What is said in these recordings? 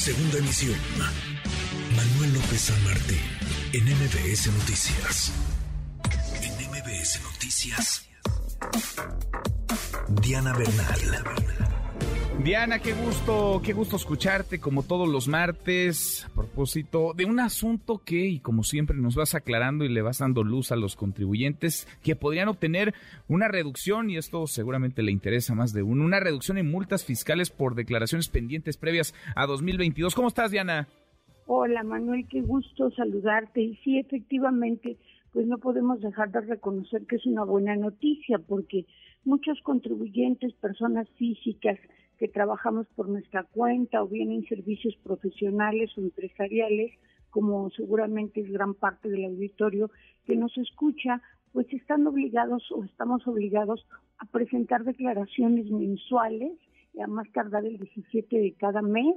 Segunda emisión. Manuel López San Martín, en MBS Noticias. En MBS Noticias. Diana Bernal. Diana, qué gusto, qué gusto escucharte como todos los martes a propósito de un asunto que, y como siempre, nos vas aclarando y le vas dando luz a los contribuyentes que podrían obtener una reducción, y esto seguramente le interesa más de uno, una reducción en multas fiscales por declaraciones pendientes previas a 2022. ¿Cómo estás, Diana? Hola, Manuel, qué gusto saludarte. Y sí, efectivamente, pues no podemos dejar de reconocer que es una buena noticia porque muchos contribuyentes, personas físicas, que trabajamos por nuestra cuenta o bien en servicios profesionales o empresariales, como seguramente es gran parte del auditorio que nos escucha, pues están obligados o estamos obligados a presentar declaraciones mensuales, a más tardar el 17 de cada mes,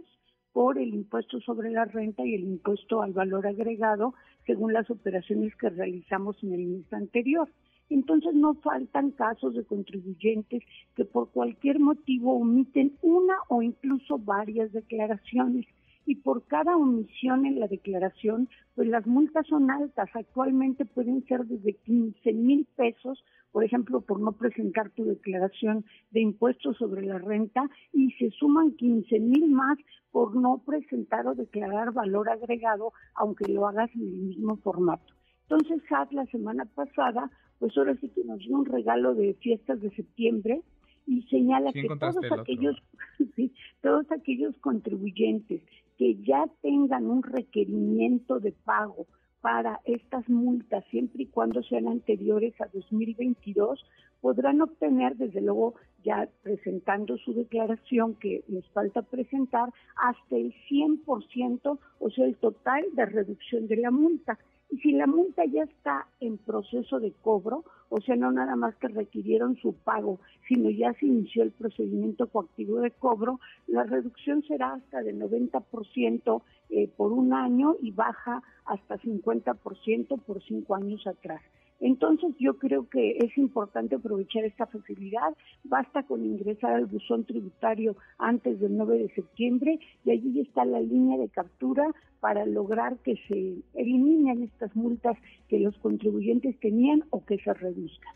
por el impuesto sobre la renta y el impuesto al valor agregado, según las operaciones que realizamos en el mes anterior. Entonces no faltan casos de contribuyentes que por cualquier motivo omiten una o incluso varias declaraciones y por cada omisión en la declaración, pues las multas son altas. Actualmente pueden ser desde 15 mil pesos, por ejemplo, por no presentar tu declaración de impuestos sobre la renta, y se suman 15 mil más por no presentar o declarar valor agregado, aunque lo hagas en el mismo formato. Entonces, SAT la semana pasada pues ahora sí que nos dio un regalo de fiestas de septiembre y señala que todos aquellos, todos aquellos contribuyentes que ya tengan un requerimiento de pago para estas multas, siempre y cuando sean anteriores a 2022, podrán obtener, desde luego, ya presentando su declaración que les falta presentar, hasta el 100%, o sea, el total de reducción de la multa. Y si la multa ya está en proceso de cobro, o sea, no nada más que requirieron su pago, sino ya se inició el procedimiento coactivo de cobro, la reducción será hasta de 90% eh, por un año y baja hasta 50% por cinco años atrás. Entonces yo creo que es importante aprovechar esta facilidad. Basta con ingresar al buzón tributario antes del 9 de septiembre y allí está la línea de captura para lograr que se eliminen estas multas que los contribuyentes tenían o que se reduzcan.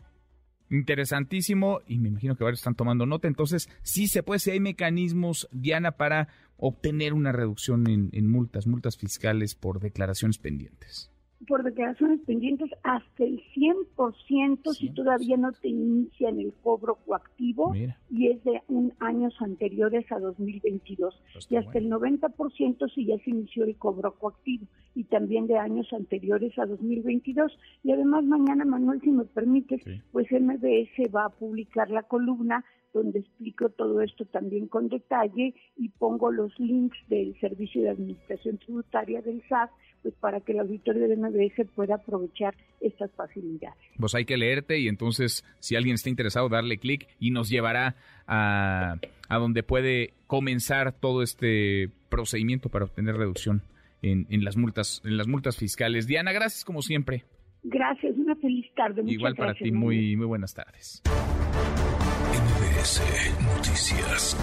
Interesantísimo y me imagino que varios están tomando nota. Entonces, sí se puede, si hay mecanismos, Diana, para obtener una reducción en multas, multas fiscales por declaraciones pendientes por declaraciones pendientes hasta el 100% si todavía no te inician el cobro coactivo y es de un años anteriores a 2022 pues y hasta el 90% si ya se inició el cobro coactivo y también de años anteriores a 2022 y además mañana Manuel si me permite pues MBS va a publicar la columna donde explico todo esto también con detalle y pongo los links del Servicio de Administración Tributaria del SAT pues para que el auditorio de MBS pueda aprovechar estas facilidades. Pues hay que leerte y entonces si alguien está interesado darle clic y nos llevará a, a donde puede comenzar todo este procedimiento para obtener reducción en, en, las multas en las multas fiscales. Diana, gracias como siempre. Gracias, una feliz tarde. Igual para ti, muy, muy buenas tardes. MBS Noticias.